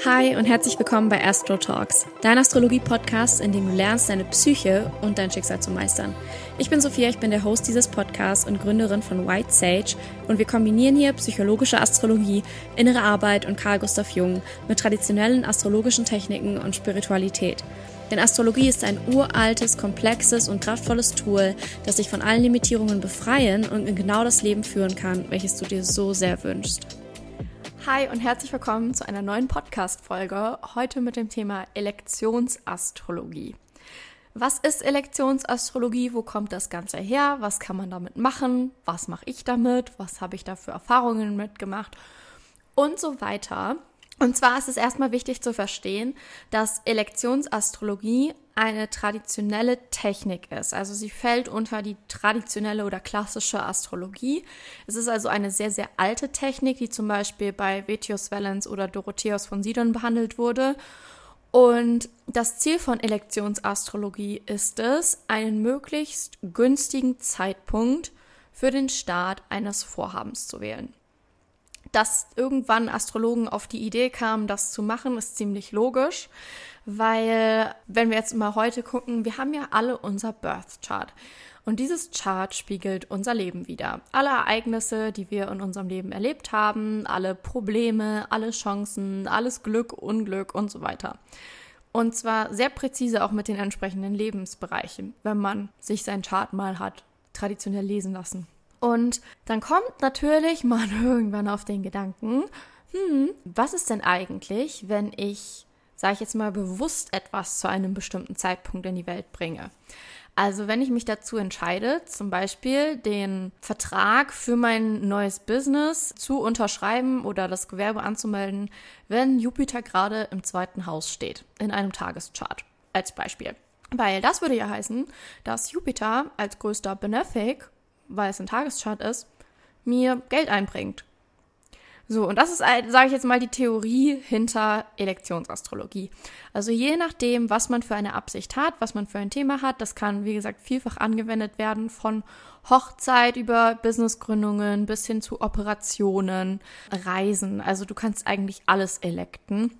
Hi und herzlich willkommen bei Astro Talks, dein Astrologie-Podcast, in dem du lernst, deine Psyche und dein Schicksal zu meistern. Ich bin Sophia, ich bin der Host dieses Podcasts und Gründerin von White Sage und wir kombinieren hier psychologische Astrologie, innere Arbeit und Carl Gustav Jung mit traditionellen astrologischen Techniken und Spiritualität. Denn Astrologie ist ein uraltes, komplexes und kraftvolles Tool, das dich von allen Limitierungen befreien und in genau das Leben führen kann, welches du dir so sehr wünschst. Hi und herzlich willkommen zu einer neuen Podcast-Folge. Heute mit dem Thema Elektionsastrologie. Was ist Elektionsastrologie? Wo kommt das Ganze her? Was kann man damit machen? Was mache ich damit? Was habe ich da für Erfahrungen mitgemacht? Und so weiter. Und zwar ist es erstmal wichtig zu verstehen, dass Elektionsastrologie eine traditionelle Technik ist. Also sie fällt unter die traditionelle oder klassische Astrologie. Es ist also eine sehr, sehr alte Technik, die zum Beispiel bei Vetius Valens oder Dorotheus von Sidon behandelt wurde. Und das Ziel von Elektionsastrologie ist es, einen möglichst günstigen Zeitpunkt für den Start eines Vorhabens zu wählen. Dass irgendwann Astrologen auf die Idee kamen, das zu machen, ist ziemlich logisch weil wenn wir jetzt mal heute gucken, wir haben ja alle unser Birth Chart. Und dieses Chart spiegelt unser Leben wieder. Alle Ereignisse, die wir in unserem Leben erlebt haben, alle Probleme, alle Chancen, alles Glück, Unglück und so weiter. Und zwar sehr präzise auch mit den entsprechenden Lebensbereichen, wenn man sich sein Chart mal hat traditionell lesen lassen. Und dann kommt natürlich man irgendwann auf den Gedanken, hm, was ist denn eigentlich, wenn ich sage ich jetzt mal, bewusst etwas zu einem bestimmten Zeitpunkt in die Welt bringe. Also wenn ich mich dazu entscheide, zum Beispiel den Vertrag für mein neues Business zu unterschreiben oder das Gewerbe anzumelden, wenn Jupiter gerade im zweiten Haus steht, in einem Tageschart als Beispiel. Weil das würde ja heißen, dass Jupiter als größter Benefic, weil es ein Tageschart ist, mir Geld einbringt. So, und das ist, sage ich jetzt mal, die Theorie hinter Elektionsastrologie. Also je nachdem, was man für eine Absicht hat, was man für ein Thema hat, das kann, wie gesagt, vielfach angewendet werden von Hochzeit über Businessgründungen bis hin zu Operationen, Reisen. Also du kannst eigentlich alles elekten.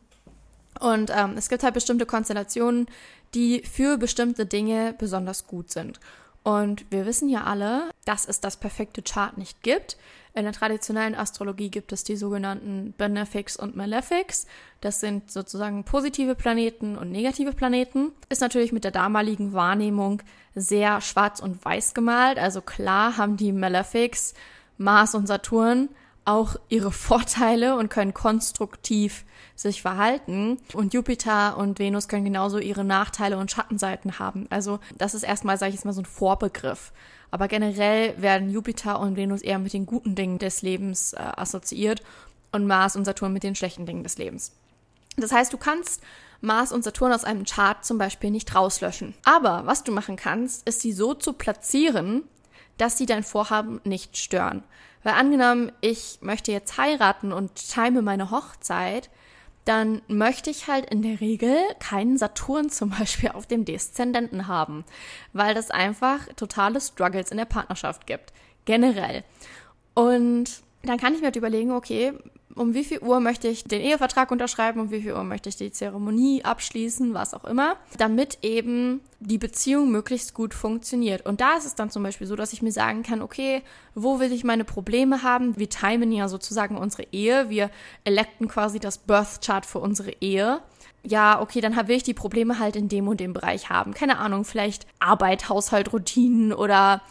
Und ähm, es gibt halt bestimmte Konstellationen, die für bestimmte Dinge besonders gut sind. Und wir wissen ja alle, dass es das perfekte Chart nicht gibt. In der traditionellen Astrologie gibt es die sogenannten Benefics und Malefics. Das sind sozusagen positive Planeten und negative Planeten. Ist natürlich mit der damaligen Wahrnehmung sehr schwarz und weiß gemalt. Also klar haben die Malefics, Mars und Saturn, auch ihre Vorteile und können konstruktiv sich verhalten. Und Jupiter und Venus können genauso ihre Nachteile und Schattenseiten haben. Also das ist erstmal, sage ich jetzt mal, so ein Vorbegriff. Aber generell werden Jupiter und Venus eher mit den guten Dingen des Lebens äh, assoziiert und Mars und Saturn mit den schlechten Dingen des Lebens. Das heißt, du kannst Mars und Saturn aus einem Chart zum Beispiel nicht rauslöschen. Aber was du machen kannst, ist sie so zu platzieren, dass sie dein Vorhaben nicht stören. Weil angenommen, ich möchte jetzt heiraten und time meine Hochzeit, dann möchte ich halt in der Regel keinen Saturn zum Beispiel auf dem Deszendenten haben, weil das einfach totale Struggles in der Partnerschaft gibt, generell. Und dann kann ich mir halt überlegen, okay, um wie viel Uhr möchte ich den Ehevertrag unterschreiben, um wie viel Uhr möchte ich die Zeremonie abschließen, was auch immer, damit eben die Beziehung möglichst gut funktioniert. Und da ist es dann zum Beispiel so, dass ich mir sagen kann, okay, wo will ich meine Probleme haben? Wir timen ja sozusagen unsere Ehe, wir electen quasi das Birth Chart für unsere Ehe ja, okay, dann will ich die Probleme halt in dem und dem Bereich haben. Keine Ahnung, vielleicht Arbeit, Haushalt, Routinen oder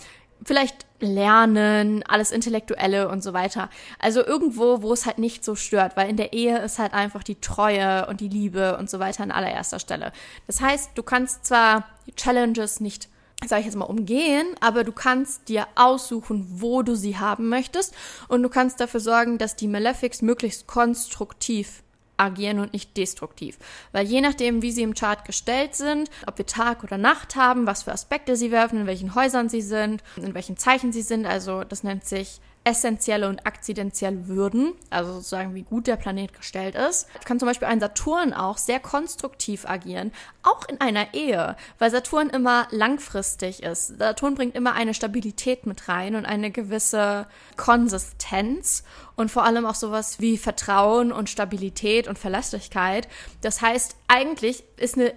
vielleicht Lernen, alles Intellektuelle und so weiter. Also irgendwo, wo es halt nicht so stört, weil in der Ehe ist halt einfach die Treue und die Liebe und so weiter an allererster Stelle. Das heißt, du kannst zwar die Challenges nicht sage ich jetzt mal, umgehen, aber du kannst dir aussuchen, wo du sie haben möchtest und du kannst dafür sorgen, dass die Malefics möglichst konstruktiv agieren und nicht destruktiv. Weil je nachdem, wie sie im Chart gestellt sind, ob wir Tag oder Nacht haben, was für Aspekte sie werfen, in welchen Häusern sie sind, in welchen Zeichen sie sind, also das nennt sich essentielle und akzidentielle Würden, also sozusagen wie gut der Planet gestellt ist, kann zum Beispiel ein Saturn auch sehr konstruktiv agieren, auch in einer Ehe, weil Saturn immer langfristig ist. Saturn bringt immer eine Stabilität mit rein und eine gewisse Konsistenz und vor allem auch sowas wie Vertrauen und Stabilität und Verlässlichkeit. Das heißt, eigentlich ist eine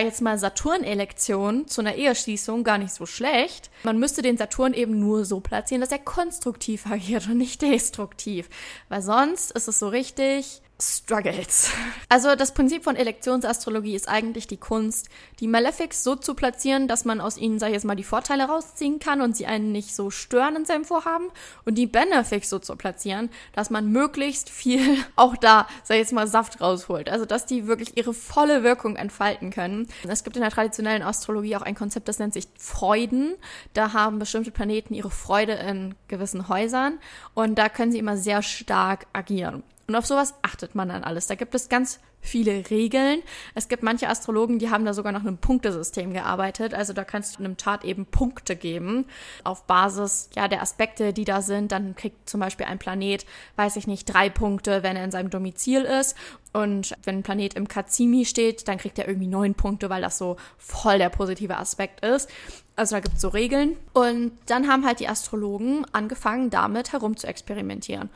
ich jetzt mal, Saturn-Elektion zu einer Eheschließung gar nicht so schlecht. Man müsste den Saturn eben nur so platzieren, dass er konstruktiv agiert und nicht destruktiv. Weil sonst ist es so richtig, Struggles. Also das Prinzip von Elektionsastrologie ist eigentlich die Kunst, die Malefics so zu platzieren, dass man aus ihnen, sag ich jetzt mal, die Vorteile rausziehen kann und sie einen nicht so stören in seinem Vorhaben und die Benefics so zu platzieren, dass man möglichst viel auch da, sag ich jetzt mal, Saft rausholt. Also dass die wirklich ihre volle Wirkung entfalten können. Es gibt in der traditionellen Astrologie auch ein Konzept, das nennt sich Freuden. Da haben bestimmte Planeten ihre Freude in gewissen Häusern und da können sie immer sehr stark agieren. Und auf sowas achtet man dann alles. Da gibt es ganz viele Regeln. Es gibt manche Astrologen, die haben da sogar nach einem Punktesystem gearbeitet. Also da kannst du einem Chart eben Punkte geben auf Basis ja der Aspekte, die da sind. Dann kriegt zum Beispiel ein Planet, weiß ich nicht, drei Punkte, wenn er in seinem Domizil ist. Und wenn ein Planet im Kazimi steht, dann kriegt er irgendwie neun Punkte, weil das so voll der positive Aspekt ist. Also da gibt es so Regeln. Und dann haben halt die Astrologen angefangen, damit herum zu experimentieren.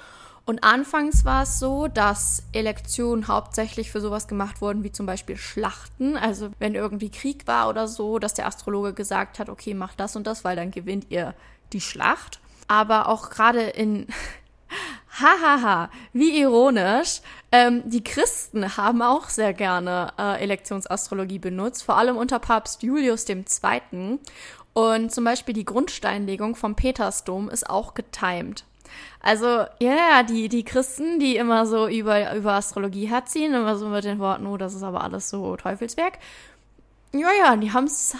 Und anfangs war es so, dass Elektionen hauptsächlich für sowas gemacht wurden, wie zum Beispiel Schlachten. Also wenn irgendwie Krieg war oder so, dass der Astrologe gesagt hat, okay, macht das und das, weil dann gewinnt ihr die Schlacht. Aber auch gerade in Hahaha, wie ironisch. Ähm, die Christen haben auch sehr gerne äh, Elektionsastrologie benutzt, vor allem unter Papst Julius II. Und zum Beispiel die Grundsteinlegung vom Petersdom ist auch getimed. Also, ja, yeah, die, die Christen, die immer so über, über Astrologie herziehen, immer so mit den Worten, oh, das ist aber alles so Teufelswerk. Ja, ja, die haben es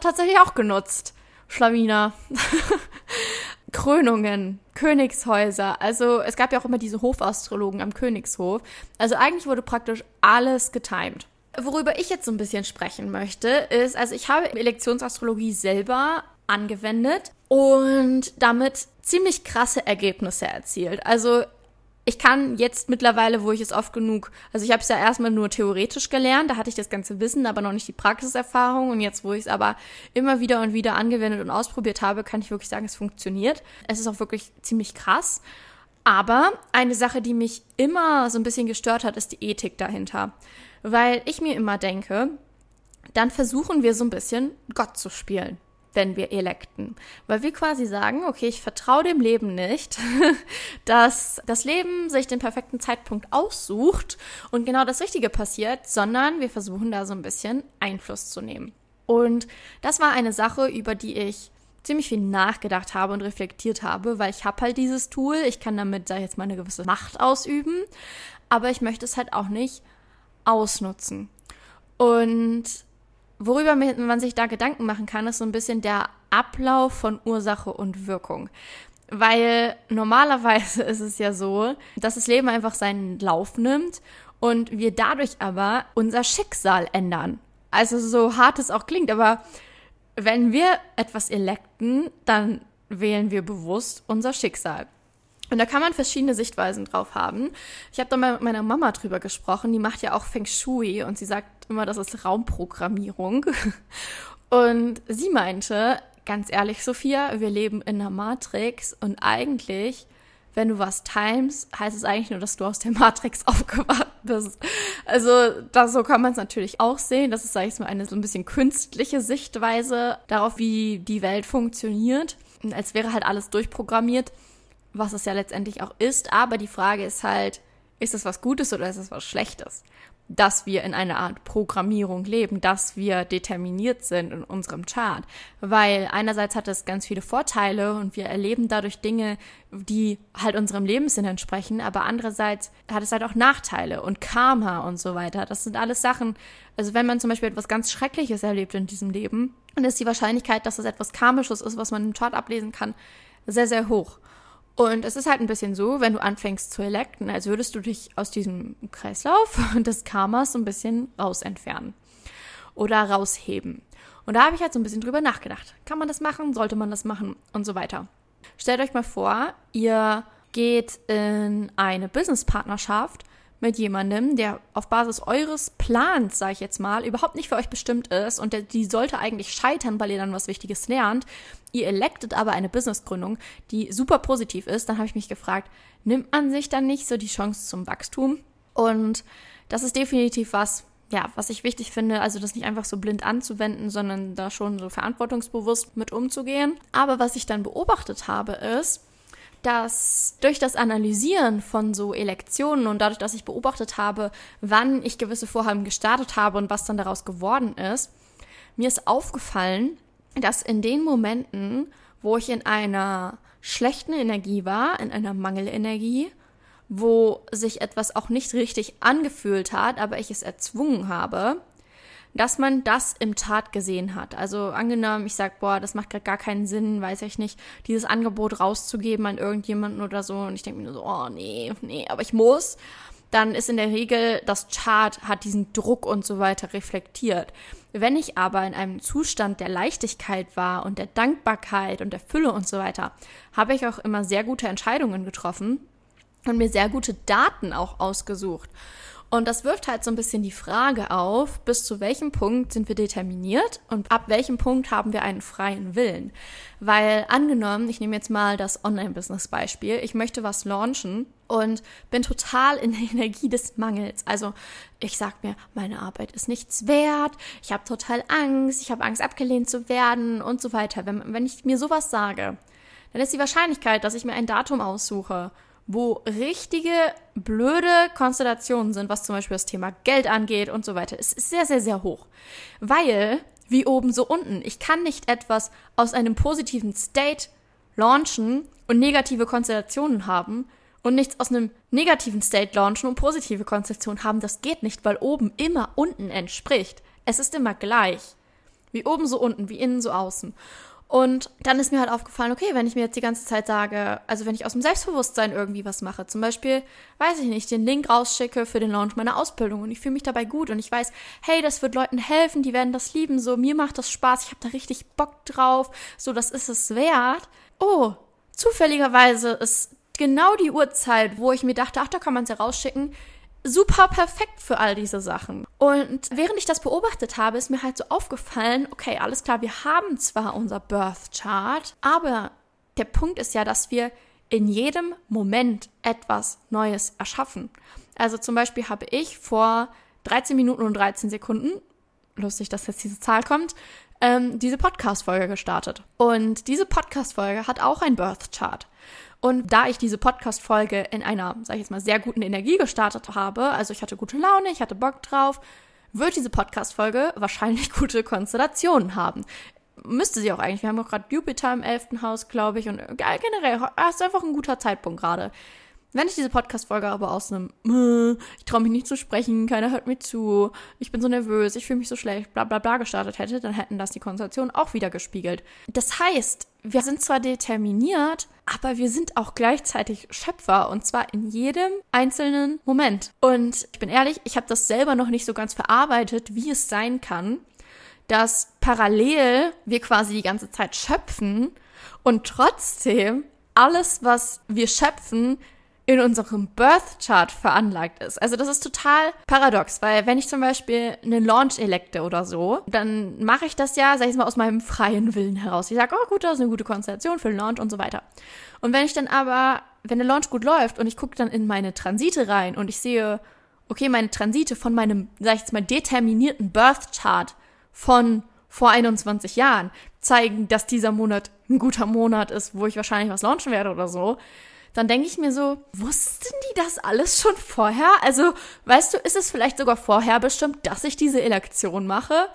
tatsächlich auch genutzt. Schlawiner. Krönungen, Königshäuser. Also es gab ja auch immer diese Hofastrologen am Königshof. Also eigentlich wurde praktisch alles getimed. Worüber ich jetzt so ein bisschen sprechen möchte, ist, also ich habe Elektionsastrologie selber angewendet und damit ziemlich krasse Ergebnisse erzielt. Also ich kann jetzt mittlerweile, wo ich es oft genug, also ich habe es ja erstmal nur theoretisch gelernt, da hatte ich das ganze Wissen, aber noch nicht die Praxiserfahrung und jetzt, wo ich es aber immer wieder und wieder angewendet und ausprobiert habe, kann ich wirklich sagen, es funktioniert. Es ist auch wirklich ziemlich krass. Aber eine Sache, die mich immer so ein bisschen gestört hat, ist die Ethik dahinter. Weil ich mir immer denke, dann versuchen wir so ein bisschen Gott zu spielen wenn wir elekten. Weil wir quasi sagen, okay, ich vertraue dem Leben nicht, dass das Leben sich den perfekten Zeitpunkt aussucht und genau das Richtige passiert, sondern wir versuchen da so ein bisschen Einfluss zu nehmen. Und das war eine Sache, über die ich ziemlich viel nachgedacht habe und reflektiert habe, weil ich habe halt dieses Tool, ich kann damit, sag ich jetzt mal, eine gewisse Macht ausüben, aber ich möchte es halt auch nicht ausnutzen. Und worüber man sich da Gedanken machen kann, ist so ein bisschen der Ablauf von Ursache und Wirkung. Weil normalerweise ist es ja so, dass das Leben einfach seinen Lauf nimmt und wir dadurch aber unser Schicksal ändern. Also so hart es auch klingt, aber wenn wir etwas elekten, dann wählen wir bewusst unser Schicksal. Und da kann man verschiedene Sichtweisen drauf haben. Ich habe da mal mit meiner Mama drüber gesprochen, die macht ja auch Feng Shui und sie sagt immer, das ist Raumprogrammierung. Und sie meinte, ganz ehrlich, Sophia, wir leben in einer Matrix und eigentlich, wenn du was timest, heißt es eigentlich nur, dass du aus der Matrix aufgewacht bist. Also, das, so kann man es natürlich auch sehen. Das ist, sag ich mal, eine so ein bisschen künstliche Sichtweise darauf, wie die Welt funktioniert. Als wäre halt alles durchprogrammiert was es ja letztendlich auch ist. Aber die Frage ist halt, ist es was Gutes oder ist es was Schlechtes? Dass wir in einer Art Programmierung leben, dass wir determiniert sind in unserem Chart. Weil einerseits hat es ganz viele Vorteile und wir erleben dadurch Dinge, die halt unserem Lebenssinn entsprechen, aber andererseits hat es halt auch Nachteile und Karma und so weiter. Das sind alles Sachen, also wenn man zum Beispiel etwas ganz Schreckliches erlebt in diesem Leben, dann ist die Wahrscheinlichkeit, dass es etwas Karmisches ist, was man im Chart ablesen kann, sehr, sehr hoch. Und es ist halt ein bisschen so, wenn du anfängst zu elekten, als würdest du dich aus diesem Kreislauf des Karmas so ein bisschen raus entfernen oder rausheben. Und da habe ich halt so ein bisschen drüber nachgedacht. Kann man das machen? Sollte man das machen? Und so weiter. Stellt euch mal vor, ihr geht in eine Businesspartnerschaft mit jemandem, der auf Basis eures Plans, sage ich jetzt mal, überhaupt nicht für euch bestimmt ist und der, die sollte eigentlich scheitern, weil ihr dann was Wichtiges lernt. Ihr electet aber eine Businessgründung, die super positiv ist. Dann habe ich mich gefragt, nimmt man sich dann nicht so die Chance zum Wachstum? Und das ist definitiv was, ja, was ich wichtig finde, also das nicht einfach so blind anzuwenden, sondern da schon so verantwortungsbewusst mit umzugehen. Aber was ich dann beobachtet habe, ist, dass durch das Analysieren von so Elektionen und dadurch, dass ich beobachtet habe, wann ich gewisse Vorhaben gestartet habe und was dann daraus geworden ist, mir ist aufgefallen, dass in den Momenten, wo ich in einer schlechten Energie war, in einer Mangelenergie, wo sich etwas auch nicht richtig angefühlt hat, aber ich es erzwungen habe, dass man das im Tat gesehen hat. Also angenommen, ich sag, boah, das macht gerade gar keinen Sinn, weiß ich nicht, dieses Angebot rauszugeben an irgendjemanden oder so. Und ich denke mir nur so, oh nee, nee, aber ich muss. Dann ist in der Regel das Chart hat diesen Druck und so weiter reflektiert. Wenn ich aber in einem Zustand der Leichtigkeit war und der Dankbarkeit und der Fülle und so weiter, habe ich auch immer sehr gute Entscheidungen getroffen und mir sehr gute Daten auch ausgesucht. Und das wirft halt so ein bisschen die Frage auf, bis zu welchem Punkt sind wir determiniert und ab welchem Punkt haben wir einen freien Willen. Weil angenommen, ich nehme jetzt mal das Online-Business-Beispiel, ich möchte was launchen und bin total in der Energie des Mangels. Also ich sag mir, meine Arbeit ist nichts wert, ich habe total Angst, ich habe Angst abgelehnt zu werden und so weiter. Wenn, wenn ich mir sowas sage, dann ist die Wahrscheinlichkeit, dass ich mir ein Datum aussuche, wo richtige blöde Konstellationen sind, was zum Beispiel das Thema Geld angeht und so weiter, ist sehr, sehr, sehr hoch. Weil, wie oben so unten, ich kann nicht etwas aus einem positiven State launchen und negative Konstellationen haben und nichts aus einem negativen State launchen und positive Konstellationen haben. Das geht nicht, weil oben immer unten entspricht. Es ist immer gleich. Wie oben so unten, wie innen so außen. Und dann ist mir halt aufgefallen, okay, wenn ich mir jetzt die ganze Zeit sage, also wenn ich aus dem Selbstbewusstsein irgendwie was mache, zum Beispiel, weiß ich nicht, den Link rausschicke für den Launch meiner Ausbildung und ich fühle mich dabei gut und ich weiß, hey, das wird Leuten helfen, die werden das lieben, so, mir macht das Spaß, ich habe da richtig Bock drauf, so, das ist es wert. Oh, zufälligerweise ist genau die Uhrzeit, wo ich mir dachte, ach, da kann man es ja rausschicken, super perfekt für all diese Sachen. Und während ich das beobachtet habe, ist mir halt so aufgefallen, okay, alles klar, wir haben zwar unser Birth Chart, aber der Punkt ist ja, dass wir in jedem Moment etwas Neues erschaffen. Also zum Beispiel habe ich vor 13 Minuten und 13 Sekunden, lustig, dass jetzt diese Zahl kommt, ähm, diese Podcast-Folge gestartet. Und diese Podcast-Folge hat auch ein Birth Chart. Und da ich diese Podcast-Folge in einer, sag ich jetzt mal, sehr guten Energie gestartet habe, also ich hatte gute Laune, ich hatte Bock drauf, wird diese Podcast-Folge wahrscheinlich gute Konstellationen haben. Müsste sie auch eigentlich. Wir haben auch gerade Jupiter im elften Haus, glaube ich. Und generell, ist einfach ein guter Zeitpunkt gerade. Wenn ich diese Podcast-Folge aber aus einem, ich traue mich nicht zu sprechen, keiner hört mir zu, ich bin so nervös, ich fühle mich so schlecht, bla bla bla gestartet hätte, dann hätten das die Konstellationen auch wieder gespiegelt. Das heißt, wir sind zwar determiniert, aber wir sind auch gleichzeitig Schöpfer und zwar in jedem einzelnen Moment. Und ich bin ehrlich, ich habe das selber noch nicht so ganz verarbeitet, wie es sein kann, dass parallel wir quasi die ganze Zeit schöpfen und trotzdem alles, was wir schöpfen, in unserem Birth Chart veranlagt ist. Also das ist total paradox, weil wenn ich zum Beispiel einen Launch elekte oder so, dann mache ich das ja, sag ich mal, aus meinem freien Willen heraus. Ich sage, oh gut, das ist eine gute Konstellation für den Launch und so weiter. Und wenn ich dann aber, wenn der Launch gut läuft und ich gucke dann in meine Transite rein und ich sehe, okay, meine Transite von meinem, sag ich jetzt mal, determinierten Birth Chart von vor 21 Jahren zeigen, dass dieser Monat ein guter Monat ist, wo ich wahrscheinlich was launchen werde oder so, dann denke ich mir so, wussten die das alles schon vorher? Also, weißt du, ist es vielleicht sogar vorher bestimmt, dass ich diese Elektion mache?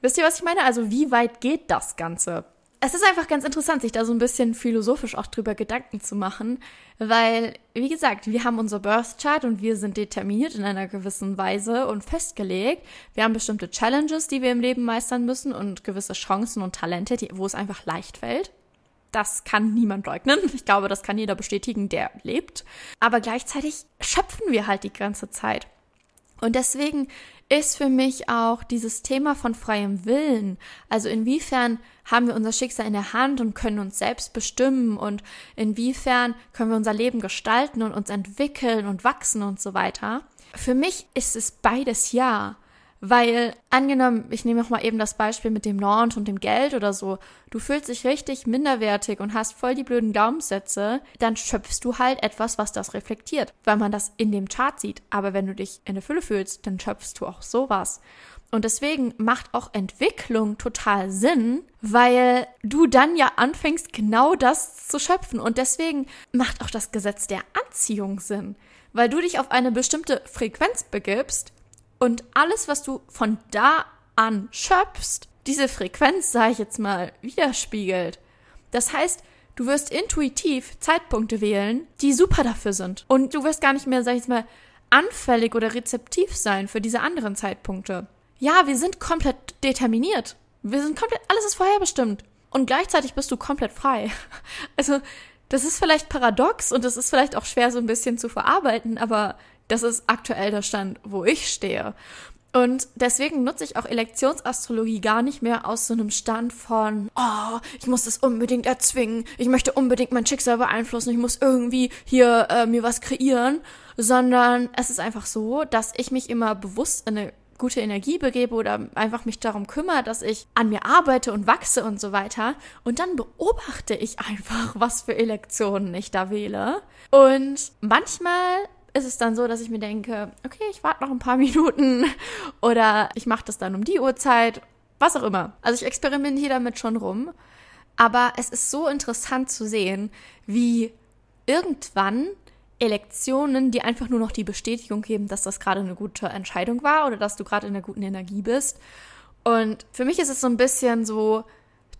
Wisst ihr, was ich meine? Also, wie weit geht das Ganze? Es ist einfach ganz interessant, sich da so ein bisschen philosophisch auch drüber Gedanken zu machen, weil, wie gesagt, wir haben unser Birth Chart und wir sind determiniert in einer gewissen Weise und festgelegt. Wir haben bestimmte Challenges, die wir im Leben meistern müssen und gewisse Chancen und Talente, die, wo es einfach leicht fällt. Das kann niemand leugnen. Ich glaube, das kann jeder bestätigen, der lebt. Aber gleichzeitig schöpfen wir halt die ganze Zeit. Und deswegen ist für mich auch dieses Thema von freiem Willen. Also inwiefern haben wir unser Schicksal in der Hand und können uns selbst bestimmen und inwiefern können wir unser Leben gestalten und uns entwickeln und wachsen und so weiter. Für mich ist es beides ja. Weil angenommen, ich nehme auch mal eben das Beispiel mit dem Launch und dem Geld oder so, du fühlst dich richtig minderwertig und hast voll die blöden Glaubenssätze, dann schöpfst du halt etwas, was das reflektiert, weil man das in dem Chart sieht. Aber wenn du dich in der Fülle fühlst, dann schöpfst du auch sowas. Und deswegen macht auch Entwicklung total Sinn, weil du dann ja anfängst, genau das zu schöpfen. Und deswegen macht auch das Gesetz der Anziehung Sinn, weil du dich auf eine bestimmte Frequenz begibst und alles, was du von da an schöpfst, diese Frequenz, sage ich jetzt mal, widerspiegelt. Das heißt, du wirst intuitiv Zeitpunkte wählen, die super dafür sind. Und du wirst gar nicht mehr, sag ich jetzt mal, anfällig oder rezeptiv sein für diese anderen Zeitpunkte. Ja, wir sind komplett determiniert. Wir sind komplett, alles ist vorherbestimmt. Und gleichzeitig bist du komplett frei. Also, das ist vielleicht paradox und das ist vielleicht auch schwer so ein bisschen zu verarbeiten, aber das ist aktuell der Stand, wo ich stehe. Und deswegen nutze ich auch Elektionsastrologie gar nicht mehr aus so einem Stand von, oh, ich muss das unbedingt erzwingen, ich möchte unbedingt mein Schicksal beeinflussen, ich muss irgendwie hier äh, mir was kreieren, sondern es ist einfach so, dass ich mich immer bewusst in eine gute Energie begebe oder einfach mich darum kümmere, dass ich an mir arbeite und wachse und so weiter. Und dann beobachte ich einfach, was für Elektionen ich da wähle. Und manchmal ist es dann so, dass ich mir denke, okay, ich warte noch ein paar Minuten oder ich mache das dann um die Uhrzeit, was auch immer. Also ich experimentiere damit schon rum. Aber es ist so interessant zu sehen, wie irgendwann Elektionen, die einfach nur noch die Bestätigung geben, dass das gerade eine gute Entscheidung war oder dass du gerade in einer guten Energie bist. Und für mich ist es so ein bisschen so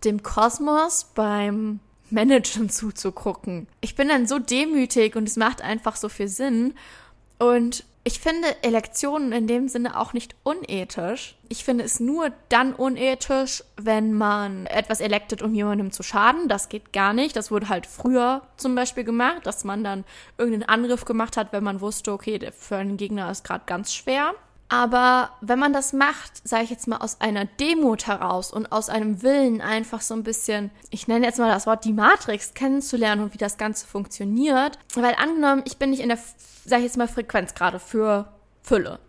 dem Kosmos beim Managen zuzugucken. Ich bin dann so demütig und es macht einfach so viel Sinn. Und ich finde Elektionen in dem Sinne auch nicht unethisch. Ich finde es nur dann unethisch, wenn man etwas electet, um jemandem zu schaden. Das geht gar nicht. Das wurde halt früher zum Beispiel gemacht, dass man dann irgendeinen Angriff gemacht hat, wenn man wusste, okay, für einen Gegner ist gerade ganz schwer. Aber wenn man das macht, sage ich jetzt mal aus einer Demut heraus und aus einem Willen einfach so ein bisschen, ich nenne jetzt mal das Wort die Matrix kennenzulernen und wie das Ganze funktioniert, weil angenommen, ich bin nicht in der, sage ich jetzt mal Frequenz gerade für Fülle.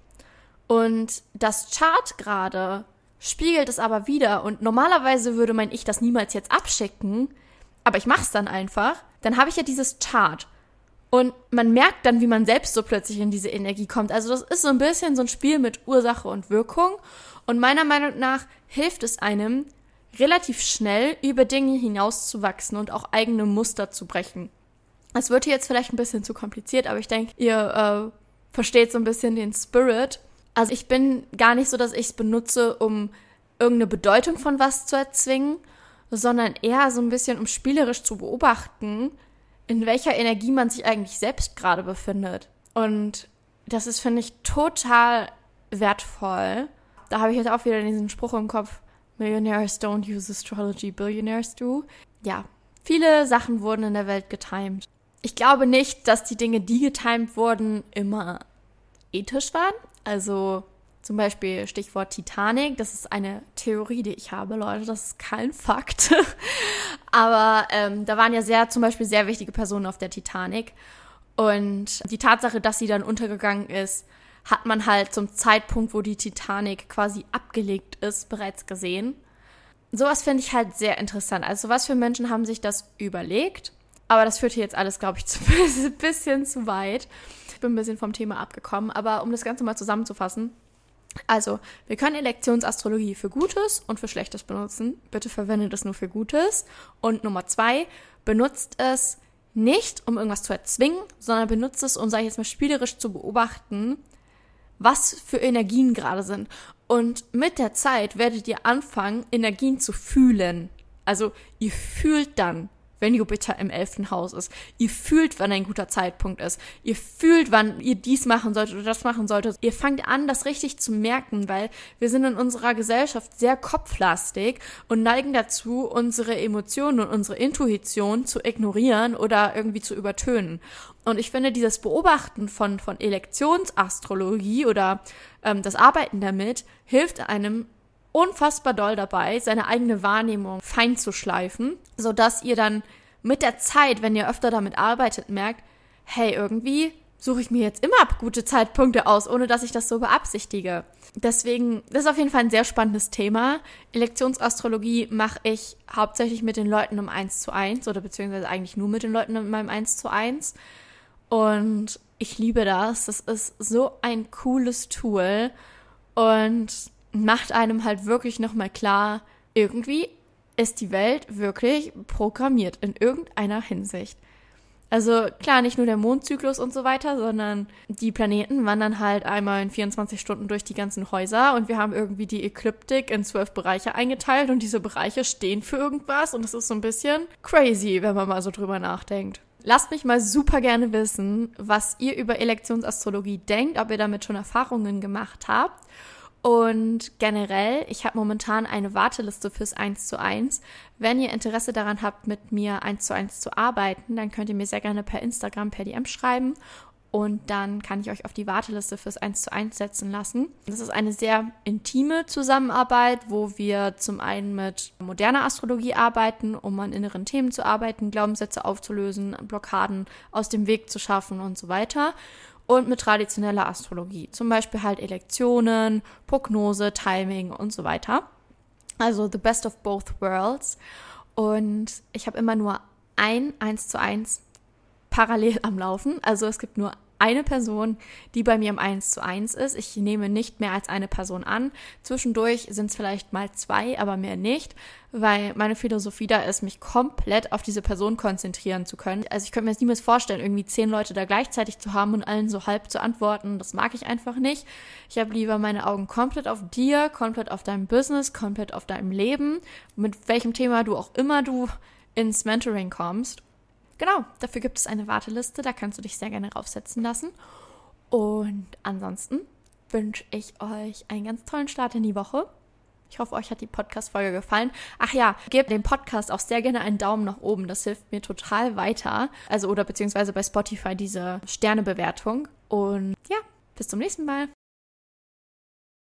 Und das Chart gerade spiegelt es aber wieder und normalerweise würde mein Ich das niemals jetzt abschicken, aber ich mache es dann einfach, dann habe ich ja dieses Chart und man merkt dann, wie man selbst so plötzlich in diese Energie kommt. Also das ist so ein bisschen so ein Spiel mit Ursache und Wirkung. Und meiner Meinung nach hilft es einem, relativ schnell über Dinge hinauszuwachsen und auch eigene Muster zu brechen. Es wird hier jetzt vielleicht ein bisschen zu kompliziert, aber ich denke, ihr äh, versteht so ein bisschen den Spirit. Also ich bin gar nicht so, dass ich es benutze, um irgendeine Bedeutung von was zu erzwingen, sondern eher so ein bisschen, um spielerisch zu beobachten, in welcher Energie man sich eigentlich selbst gerade befindet. Und das ist, finde ich, total wertvoll. Da habe ich jetzt auch wieder diesen Spruch im Kopf, Millionaires don't use astrology, Billionaires do. Ja, viele Sachen wurden in der Welt getimed. Ich glaube nicht, dass die Dinge, die getimed wurden, immer ethisch waren. Also zum Beispiel Stichwort Titanic, das ist eine Theorie, die ich habe, Leute, das ist kein Fakt. Aber ähm, da waren ja sehr, zum Beispiel sehr wichtige Personen auf der Titanic. Und die Tatsache, dass sie dann untergegangen ist, hat man halt zum Zeitpunkt, wo die Titanic quasi abgelegt ist, bereits gesehen. Sowas finde ich halt sehr interessant. Also was für Menschen haben sich das überlegt? Aber das führt hier jetzt alles, glaube ich, ein bisschen zu weit. Ich bin ein bisschen vom Thema abgekommen. Aber um das Ganze mal zusammenzufassen, also, wir können Elektionsastrologie für Gutes und für Schlechtes benutzen. Bitte verwendet es nur für Gutes. Und Nummer zwei, benutzt es nicht, um irgendwas zu erzwingen, sondern benutzt es, um, sage ich jetzt mal, spielerisch zu beobachten, was für Energien gerade sind. Und mit der Zeit werdet ihr anfangen, Energien zu fühlen. Also, ihr fühlt dann, wenn Jupiter im elften Haus ist. Ihr fühlt, wann ein guter Zeitpunkt ist. Ihr fühlt, wann ihr dies machen solltet oder das machen solltet. Ihr fangt an, das richtig zu merken, weil wir sind in unserer Gesellschaft sehr kopflastig und neigen dazu, unsere Emotionen und unsere Intuition zu ignorieren oder irgendwie zu übertönen. Und ich finde, dieses Beobachten von, von Elektionsastrologie oder ähm, das Arbeiten damit hilft einem unfassbar doll dabei, seine eigene Wahrnehmung fein zu schleifen, sodass ihr dann mit der Zeit, wenn ihr öfter damit arbeitet, merkt, hey, irgendwie suche ich mir jetzt immer gute Zeitpunkte aus, ohne dass ich das so beabsichtige. Deswegen, das ist auf jeden Fall ein sehr spannendes Thema. Elektionsastrologie mache ich hauptsächlich mit den Leuten um eins zu eins oder beziehungsweise eigentlich nur mit den Leuten in meinem eins zu eins. Und ich liebe das. Das ist so ein cooles Tool und macht einem halt wirklich nochmal klar, irgendwie ist die Welt wirklich programmiert in irgendeiner Hinsicht. Also klar, nicht nur der Mondzyklus und so weiter, sondern die Planeten wandern halt einmal in 24 Stunden durch die ganzen Häuser und wir haben irgendwie die Ekliptik in zwölf Bereiche eingeteilt und diese Bereiche stehen für irgendwas und es ist so ein bisschen crazy, wenn man mal so drüber nachdenkt. Lasst mich mal super gerne wissen, was ihr über Elektionsastrologie denkt, ob ihr damit schon Erfahrungen gemacht habt und generell, ich habe momentan eine Warteliste fürs 1 zu 1. Wenn ihr Interesse daran habt, mit mir 1 zu 1 zu arbeiten, dann könnt ihr mir sehr gerne per Instagram, per DM schreiben. Und dann kann ich euch auf die Warteliste fürs 1 zu 1 setzen lassen. Das ist eine sehr intime Zusammenarbeit, wo wir zum einen mit moderner Astrologie arbeiten, um an inneren Themen zu arbeiten, Glaubenssätze aufzulösen, Blockaden aus dem Weg zu schaffen und so weiter und mit traditioneller Astrologie, zum Beispiel halt Elektionen, Prognose, Timing und so weiter. Also the best of both worlds. Und ich habe immer nur ein 1 zu 1 parallel am Laufen. Also es gibt nur eine Person, die bei mir im 1 zu 1 ist. Ich nehme nicht mehr als eine Person an. Zwischendurch sind es vielleicht mal zwei, aber mehr nicht, weil meine Philosophie da ist, mich komplett auf diese Person konzentrieren zu können. Also ich könnte mir jetzt niemals vorstellen, irgendwie zehn Leute da gleichzeitig zu haben und allen so halb zu antworten. Das mag ich einfach nicht. Ich habe lieber meine Augen komplett auf dir, komplett auf deinem Business, komplett auf deinem Leben, mit welchem Thema du auch immer du ins Mentoring kommst genau, dafür gibt es eine Warteliste, da kannst du dich sehr gerne raufsetzen lassen. Und ansonsten wünsche ich euch einen ganz tollen Start in die Woche. Ich hoffe, euch hat die Podcast-Folge gefallen. Ach ja, gebt dem Podcast auch sehr gerne einen Daumen nach oben. Das hilft mir total weiter. Also, oder beziehungsweise bei Spotify diese Sternebewertung. Und ja, bis zum nächsten Mal.